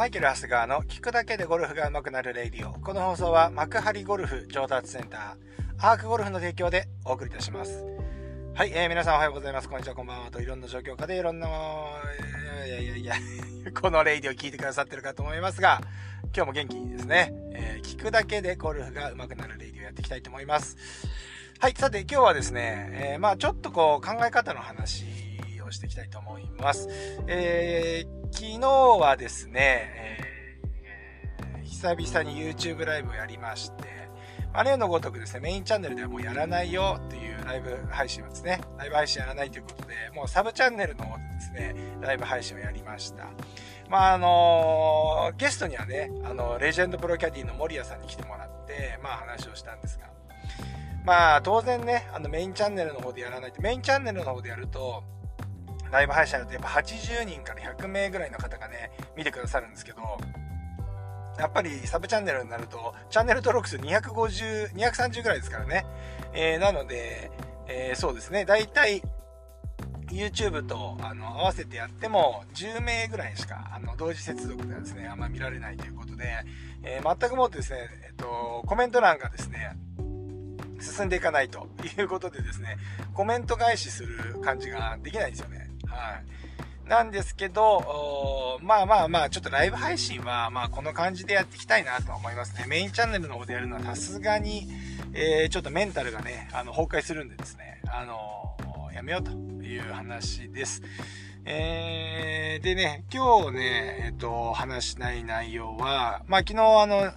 マイケル・ハスガーの聞くだけでゴルフが上手くなるレディオ。この放送は幕張ゴルフ上達センター、アークゴルフの提供でお送りいたします。はい、えー、皆さんおはようございます。こんにちは、こんばんは。といろんな状況下でいろんな、いやいやいや、このレディオ聞いてくださってるかと思いますが、今日も元気にですね、えー、聞くだけでゴルフが上手くなるレディオやっていきたいと思います。はい、さて今日はですね、えー、まあちょっとこう考え方の話していきたいと思います。えー、昨日はですね、えー、久々に YouTube ライブをやりまして、あ例のごとくですね、メインチャンネルではもうやらないよっていうライブ配信をですね、ライブ配信やらないということで、もうサブチャンネルの方でですね、ライブ配信をやりました。まああのー、ゲストにはね、あの、レジェンドプロキャディの森谷さんに来てもらって、まあ話をしたんですが、まあ、当然ね、あのメインチャンネルの方でやらないと、メインチャンネルの方でやると、ライブ配信やるとやっぱ80人から100名ぐらいの方がね、見てくださるんですけど、やっぱりサブチャンネルになると、チャンネル登録数250、230ぐらいですからね。えー、なので、えー、そうですね、だいたい YouTube とあの合わせてやっても10名ぐらいしかあの同時接続ではですね、あんま見られないということで、えー、全くもってですね、えっと、コメント欄がですね、進んでいかないということでですね、コメント返しする感じができないんですよね。はい。なんですけど、まあまあまあ、ちょっとライブ配信は、まあこの感じでやっていきたいなと思いますね。メインチャンネルの方でやるのはさすがに、えー、ちょっとメンタルがね、あの、崩壊するんでですね、あのー、やめようという話です。えー、でね、今日ね、えっ、と、話しない内容は、まあ昨日あの、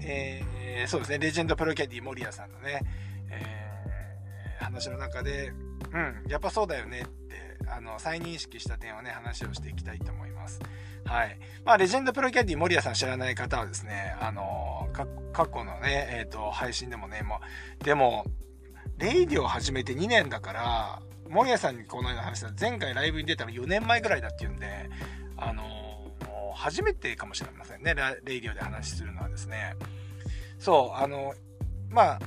えー、そうですね、レジェンドプロキャディ森谷さんのね、えー、話の中で、うん、やっぱそうだよねって、あの、再認識した点をね、話をしていきたいと思います。はい。まあ、レジェンドプロキャディ森谷さん知らない方はですね、あの、過去のね、えっ、ー、と、配信でもね、もう、でも、レイディを始めて2年だから、森谷さんにこのような話した、前回ライブに出たの4年前ぐらいだっていうんで、あのもう初めてかもしれませんね、レイディオで話するのはですね。そう、あの、まあ、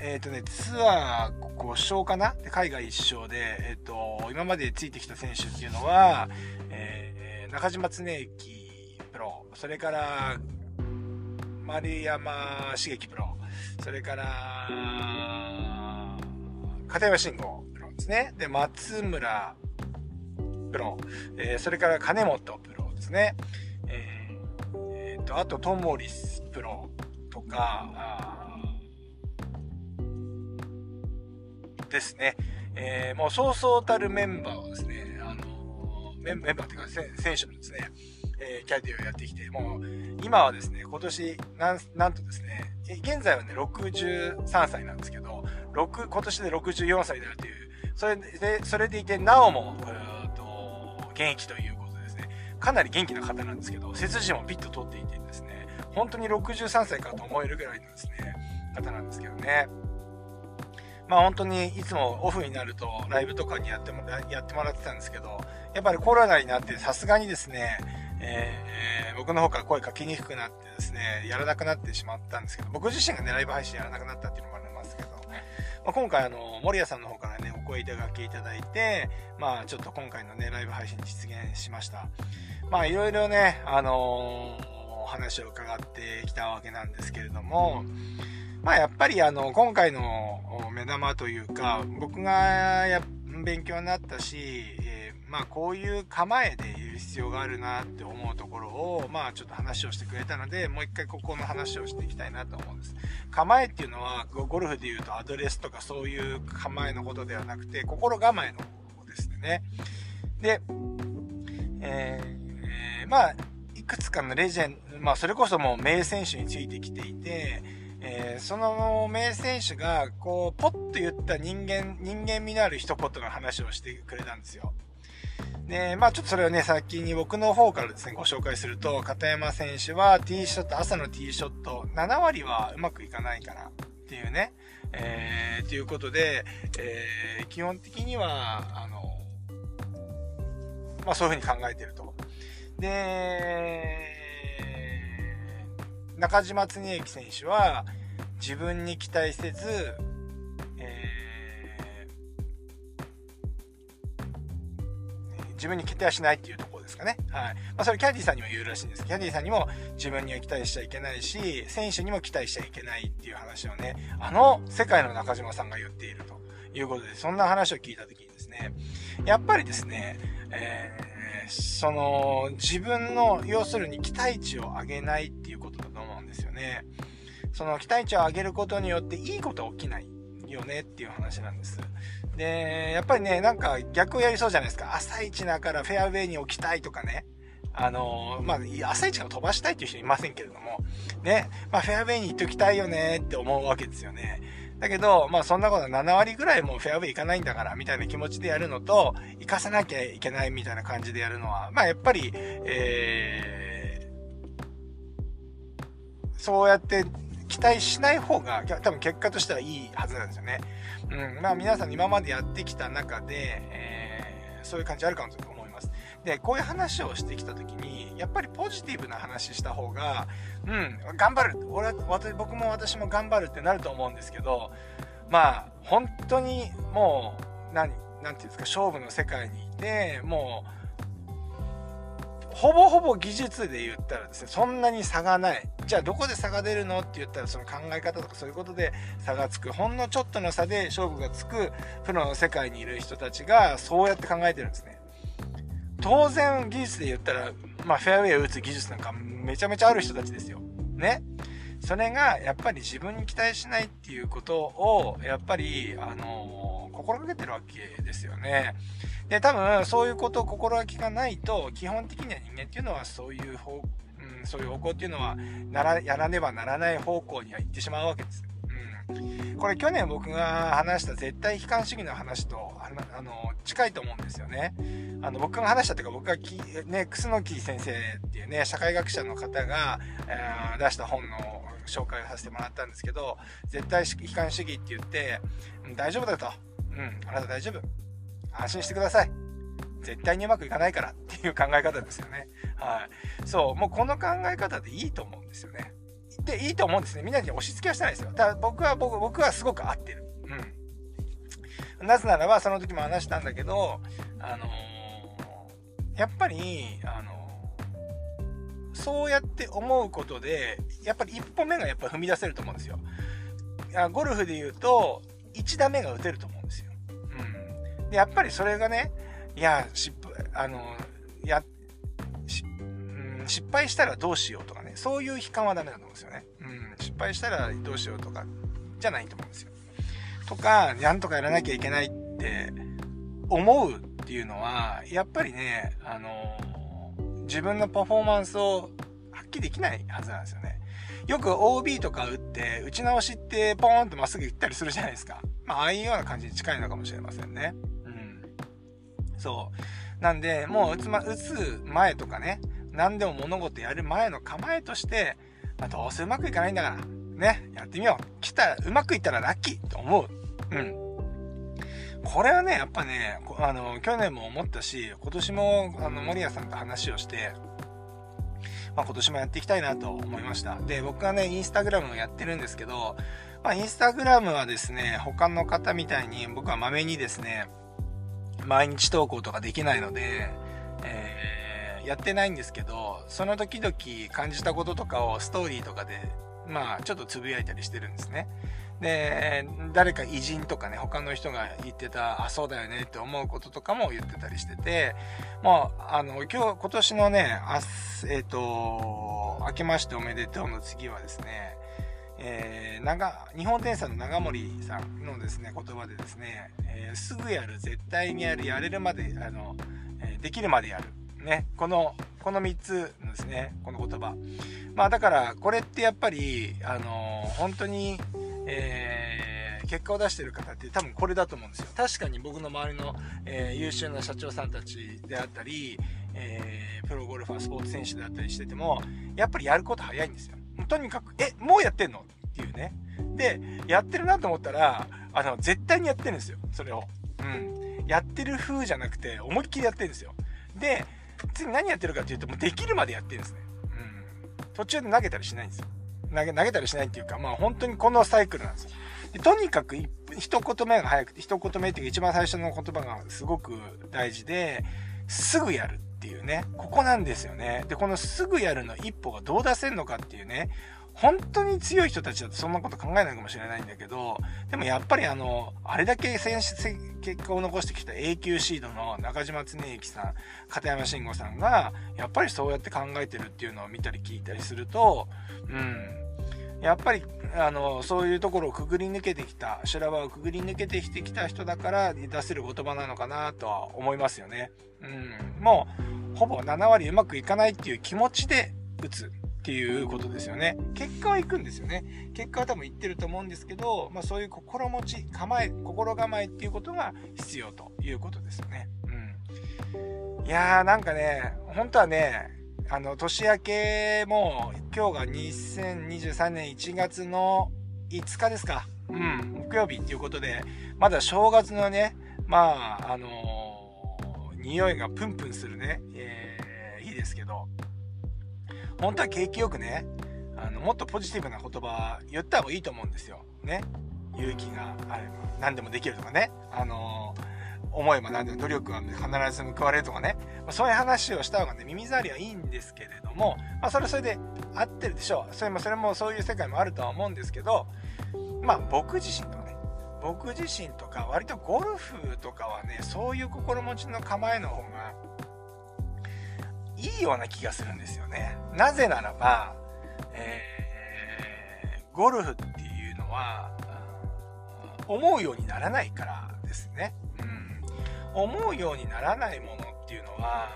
えっ、とね、ツアー5勝かな？海外1勝で、えっ、ー、と、今までついてきた選手っていうのは、えー、中嶋常幸プロ、それから、丸山茂樹プロ、それから、片山晋呉プロですね。で、松村プロ、えー、それから金本プロですね。えー、えー、と、あと、トモリスプロとか、ですね。えー、もうそうそうたるメンバーをですね、あのメンバーっていうか選手のですね、えー、キャディをやってきて、もう今はですね、今年なん、なんとですね、現在はね、63歳なんですけど、6、今年で64歳であるという、それで、それでいて、なおも、えー、と、現役ということですね、かなり元気な方なんですけど、背筋もピッと取っていてですね、本当に63歳かと思えるぐらいのですね、方なんですけどね。まあ本当にいつもオフになるとライブとかにやってもやってもらってたんですけど、やっぱりコロナになってさすがにですね、えー、僕の方から声かけにくくなってですね、やらなくなってしまったんですけど、僕自身がね、ライブ配信やらなくなったっていうのもありますけど、まあ、今回あの、森谷さんの方からね、お声いただきいただいて、まあちょっと今回のね、ライブ配信実現しました。まあいろいろね、あのー、話を伺ってきたわけなんですけれども、まあやっぱりあの、今回の目玉というか、僕がや勉強になったし、えー、まあこういう構えで言う必要があるなって思うところを、まあちょっと話をしてくれたので、もう一回ここの話をしていきたいなと思うんです。構えっていうのは、ゴルフで言うとアドレスとかそういう構えのことではなくて、心構えのことですね。で、えー、まあ、いくつかのレジェンド、まあそれこそもう名選手についてきていて、えー、その名選手が、こう、ポッと言った人間、人間味のある一言の話をしてくれたんですよ。で、まあちょっとそれをね、先に僕の方からですね、ご紹介すると、片山選手はティーショット、朝のティーショット、7割はうまくいかないからっていうね、えー、ということで、えー、基本的には、あの、まあそういうふうに考えてると。で、中島恒之選手は自分に期待せず、えー、自分に期待はしないっていうところですかね。はい。まあ、それキャディーさんにも言うらしいんです。キャディーさんにも自分には期待しちゃいけないし、選手にも期待しちゃいけないっていう話をね、あの世界の中島さんが言っているということで、そんな話を聞いた時にですね、やっぱりですね、えー、その、自分の、要するに期待値を上げないっていうことね。その期待値を上げることによっていいことは起きないよねっていう話なんです。で、やっぱりね、なんか逆をやりそうじゃないですか。朝一だからフェアウェイに置きたいとかね。あのまあ、朝一から飛ばしたいっていう人いませんけれども、ね、まあ、フェアウェイに行っときたいよねって思うわけですよね。だけど、まあそんなことは7割ぐらいもうフェアウェイ行かないんだから、みたいな気持ちでやるのと、行かさなきゃいけないみたいな感じでやるのは、まあやっぱり、えー、そうやって期待しない方が、多分結果としてはいいはずなんですよね。うん。まあ皆さん今までやってきた中で、えー、そういう感じあるかもと思います。で、こういう話をしてきた時に、やっぱりポジティブな話した方が、うん、頑張る。俺は、僕も私も頑張るってなると思うんですけど、まあ、本当にもう、何、なんていうんですか、勝負の世界にいて、もう、ほぼほぼ技術で言ったらですね、そんなに差がない。じゃあどこで差が出るのって言ったらその考え方とかそういうことで差がつく。ほんのちょっとの差で勝負がつくプロの世界にいる人たちがそうやって考えてるんですね。当然技術で言ったら、まあフェアウェイを打つ技術なんかめちゃめちゃある人たちですよ。ね。それがやっぱり自分に期待しないっていうことをやっぱり、あのー、心がけてるわけですよね。で、多分、そういうことを心がけがないと、基本的には人間っていうのはそういう方、うん、そういう方向っていうのは、なら、やらねばならない方向には行ってしまうわけです。うん。これ去年僕が話した絶対悲観主義の話と、あの、近いと思うんですよね。あの、僕が話したというか、僕がき、ね、楠木先生っていうね、社会学者の方が、えー、出した本の紹介をさせてもらったんですけど、絶対悲観主義って言って、大丈夫だと。うん、あなた大丈夫。安心してください。絶対にうまくいかないからっていう考え方ですよね。はい。そう、もうこの考え方でいいと思うんですよね。で、いいと思うんですね。みんなに押し付けはしてないですよ。ただ僕は、僕、僕はすごく合ってる。うん。なぜならば、その時も話したんだけど、あのー、やっぱり、あのー、そうやって思うことで、やっぱり一歩目がやっぱ踏み出せると思うんですよ。ゴルフで言うと、1打目が打てると思うで。やっぱりそれがね、いや、失敗、あの、や、ん、失敗したらどうしようとかね、そういう悲観はダメだと思うんですよね。うん、失敗したらどうしようとか、じゃないと思うんですよ。とか、なんとかやらなきゃいけないって思うっていうのは、やっぱりね、あの、自分のパフォーマンスを発揮できないはずなんですよね。よく OB とか打って、打ち直しってポーンとまっすぐ行ったりするじゃないですか。まあ、ああいうような感じに近いのかもしれませんね。そう。なんで、もう打つ,、ま、打つ前とかね、何でも物事やる前の構えとして、まあ、どうせうまくいかないんだから、ね、やってみよう。来たら、うまくいったらラッキーと思う。うん。これはね、やっぱね、あの、去年も思ったし、今年も、あの、森谷さんと話をして、まあ、今年もやっていきたいなと思いました。で、僕はね、インスタグラムをやってるんですけど、まあ、インスタグラムはですね、他の方みたいに僕はまめにですね、毎日投稿とかできないので、えー、やってないんですけど、その時々感じたこととかをストーリーとかで、まあ、ちょっとつぶやいたりしてるんですね。で、誰か偉人とかね、他の人が言ってた、あ、そうだよねって思うこととかも言ってたりしてて、まあ、あの、今日、今年のね、あえっ、ー、と、明けましておめでとうの次はですね、えー、長、日本天才の長森さんのですね、言葉でですね、えー、すぐやる、絶対にやる、やれるまで、あの、え、できるまでやる。ね、この、この3つですね、この言葉。まあだから、これってやっぱり、あの本当に、えー、結果を出してる方って多分これだと思うんですよ。確かに僕の周りの、えー、優秀な社長さんたちであったり、えー、プロゴルファー、スポーツ選手であったりしてても、やっぱりやること早いんですよ。とにかく、え、もうやってんの？っていうね。で、やってるなと思ったら、あの、絶対にやってるんですよ。それを。うん。やってる風じゃなくて、思いっきりやってるんですよ。で、次何やってるかっていうと、もうできるまでやってるんですね。うん。途中で投げたりしないんですよ。投げ、投げたりしないっていうか、まあ本当にこのサイクルなんですよ。でとにかく一言目が早くて、一言目っていうか一番最初の言葉がすごく大事で、すぐやるっていうね、ここなんですよね。で、このすぐやるの一歩がどう出せんのかっていうね、本当に強い人たちだとそんなこと考えないかもしれないんだけど、でもやっぱりあの、あれだけ選手結果を残してきた A 級シードの中島恒之さん、片山慎吾さんが、やっぱりそうやって考えてるっていうのを見たり聞いたりすると、うん、やっぱりあのそういうところをくぐり抜けてきた修羅場をくぐり抜けてきてきた人だから出せる言葉なのかなとは思いますよね。うん、もうほぼ7割うまくいかないっていう気持ちで打つ。っていうことですよね。結果はいくんですよね。結果は多分いってると思うんですけど、まあ、そういう心持ち構え心構えっていうことが必要ということですよね。うん、いやーなんかね本当はねあの、年明けも、今日が2023年1月の5日ですか。うん、木曜日っていうことで、まだ正月のね、まあ、あのー、匂いがプンプンするね、えー、いいですけど、本当は景気よくね、あの、もっとポジティブな言葉言った方がいいと思うんですよ。ね。勇気があれば何でもできるとかね。あの思えば何でも努力は必ず報われるとかね、ま、そういう話をした方がね、耳障りはいいんですけれども、まあ、それはそれで合ってるでしょう。それも、それもそういう世界もあるとは思うんですけど、まあ僕自身とかね、僕自身とか、割とゴルフとかはね、そういう心持ちの構えの方が、いいような気がするんですよね。なぜならば、えー、ゴルフっていうのは、思うようにならないからですね。うん思うようにならないものっていうのは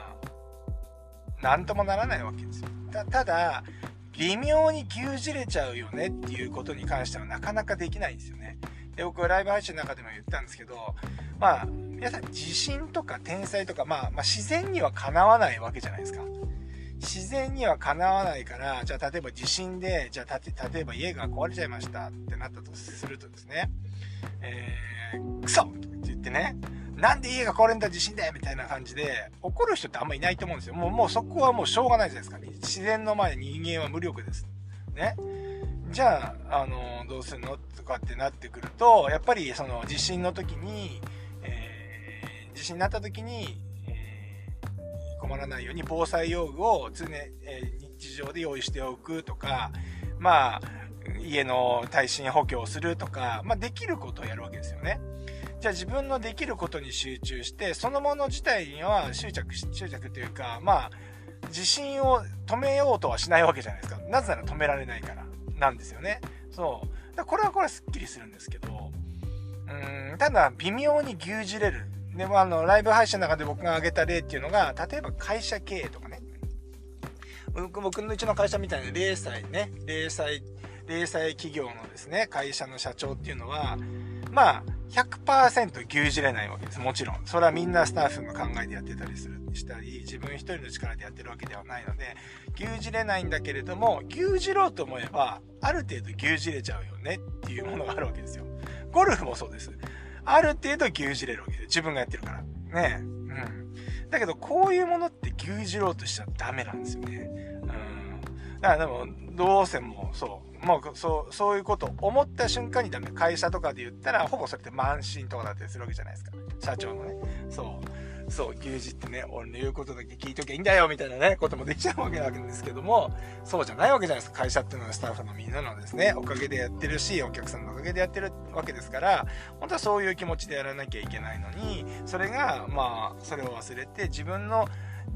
何ともならないわけですよただ微妙に牛耳れちゃうよねっていうことに関してはなかなかできないんですよねで僕ライブ配信の中でも言ったんですけどまあ皆さん自信とか天才とか、まあ、まあ自然にはかなわないわけじゃないですか自然にはかなわないからじゃあ例えば地震でじゃあ例えば家が壊れちゃいましたってなったとするとですねえー、クソって言ってねなんで家が壊れんだ地震でみたいな感じで怒る人ってあんまいないと思うんですよ。もう、もうそこはもうしょうがないじゃないですか。自然の前に人間は無力です。ね。じゃあ、あの、どうするのとかってなってくると、やっぱりその地震の時に、地震になった時に、えー、困らないように防災用具を常、えー、日常で用意しておくとか、まあ、家の耐震補強をするとか、まあ、できることをやるわけですよね。じゃあ自分のできることに集中して、そのもの自体には執着、執着というか、まあ、自信を止めようとはしないわけじゃないですか。なぜなら止められないから、なんですよね。そう。だこれはこれはすっきりするんですけど、うん、ただ、微妙に牛耳れる。でもあの、ライブ配信の中で僕が挙げた例っていうのが、例えば会社経営とかね。僕僕のうちの会社みたいな零細ね、零細、零細企業のですね、会社の社長っていうのは、まあ、100%牛耳れないわけです。もちろん。それはみんなスタッフが考えてやってたりする、したり、自分一人の力でやってるわけではないので、牛耳れないんだけれども、牛耳ろうと思えば、ある程度牛耳れちゃうよねっていうものがあるわけですよ。ゴルフもそうです。ある程度牛耳れるわけで。自分がやってるから。ねうん。だけど、こういうものって牛耳ろうとしちゃダメなんですよね。うん。だからでも、どうせもそう。もうそう、そういうこと思った瞬間にダメ。会社とかで言ったら、ほぼそれって慢心とかだったりするわけじゃないですか。社長のね。そう。そう、牛耳ってね、俺の言うことだけ聞いときゃいいんだよ、みたいなね、こともできちゃうわけなんですけども、そうじゃないわけじゃないですか。会社っていうのはスタッフのみんなのですね、おかげでやってるし、お客さんのおかげでやってるわけですから、本当はそういう気持ちでやらなきゃいけないのに、それが、まあ、それを忘れて、自分の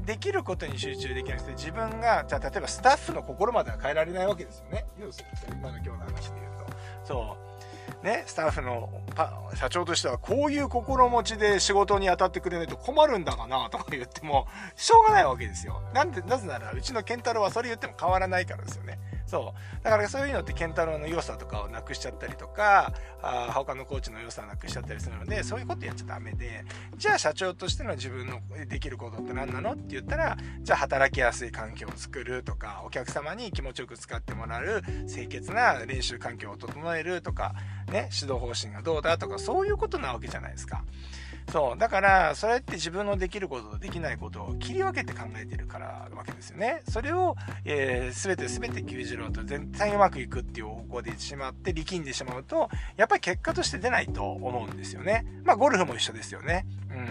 できることに集中できなくて自分がじゃあ例えばスタッフの心までは変えられないわけですよね。要するに今の今日の話で言うと。そう。ねスタッフの社長としてはこういう心持ちで仕事に当たってくれないと困るんだかなとか言ってもしょうがないわけですよ。なんでなぜならうちの健太郎はそれ言っても変わらないからですよね。そう。だからそういうのって健太郎の良さとかをなくしちゃったりとか、あ他のコーチの良さをなくしちゃったりするので、そういうことやっちゃダメで、じゃあ社長としての自分のできることって何なの？って言ったら、じゃあ働きやすい環境を作るとか、お客様に気持ちよく使ってもらう清潔な練習環境を整えるとか、ね、指導方針がどうだとか、そういうことなわけじゃないですか。そう。だから、それって自分のできることとできないことを切り分けて考えてるからわけですよね。それを、えー、全て全て牛耳ろうと全体うまくいくっていう方向でしまって力んでしまうと、やっぱり結果として出ないと思うんですよね。まあ、ゴルフも一緒ですよね。うん。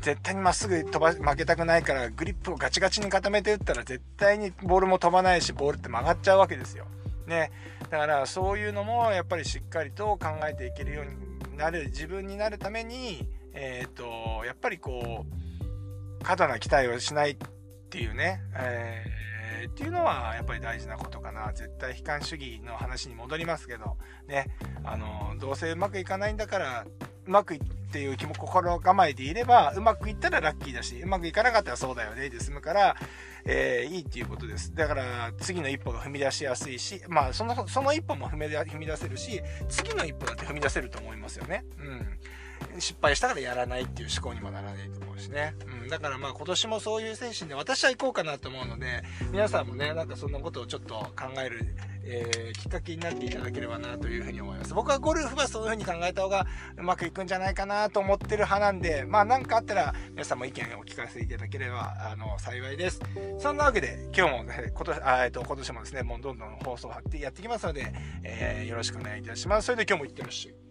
絶対にまっすぐ飛ば、負けたくないから、グリップをガチガチに固めて打ったら絶対にボールも飛ばないし、ボールって曲がっちゃうわけですよ。ね。だからそういうのもやっぱりしっかりと考えていけるようになる、自分になるために、えっ、ー、と、やっぱりこう、過度な期待をしないっていうね、えー、っていうのはやっぱり大事なことかな。絶対悲観主義の話に戻りますけど、ね、あの、どうせうまくいかないんだから、うまくいってっていう気も心構えでいれば、うまくいったらラッキーだし、うまくいかなかったらそうだよねで済むから、えー、いいっていうことです。だから、次の一歩が踏み出しやすいし、まあ、その、その一歩も踏み出せるし、次の一歩だって踏み出せると思いますよね。うん。失敗したからやらないっていう思考にもならないと思うしね。うん。だからまあ今年もそういう精神で私は行こうかなと思うので、皆さんもね、なんかそんなことをちょっと考える、えー、きっかけになっていただければなというふうに思います。僕はゴルフはそういうふうに考えた方がうまくいくんじゃないかなと思ってる派なんで、まあ何かあったら皆さんも意見をお聞かせいただければ、あの、幸いです。そんなわけで、今日もね、今年、あえっと、今年もですね、もうどんどん放送を貼ってやっていきますので、えー、よろしくお願いいたします。それで今日もいってらっしゃい。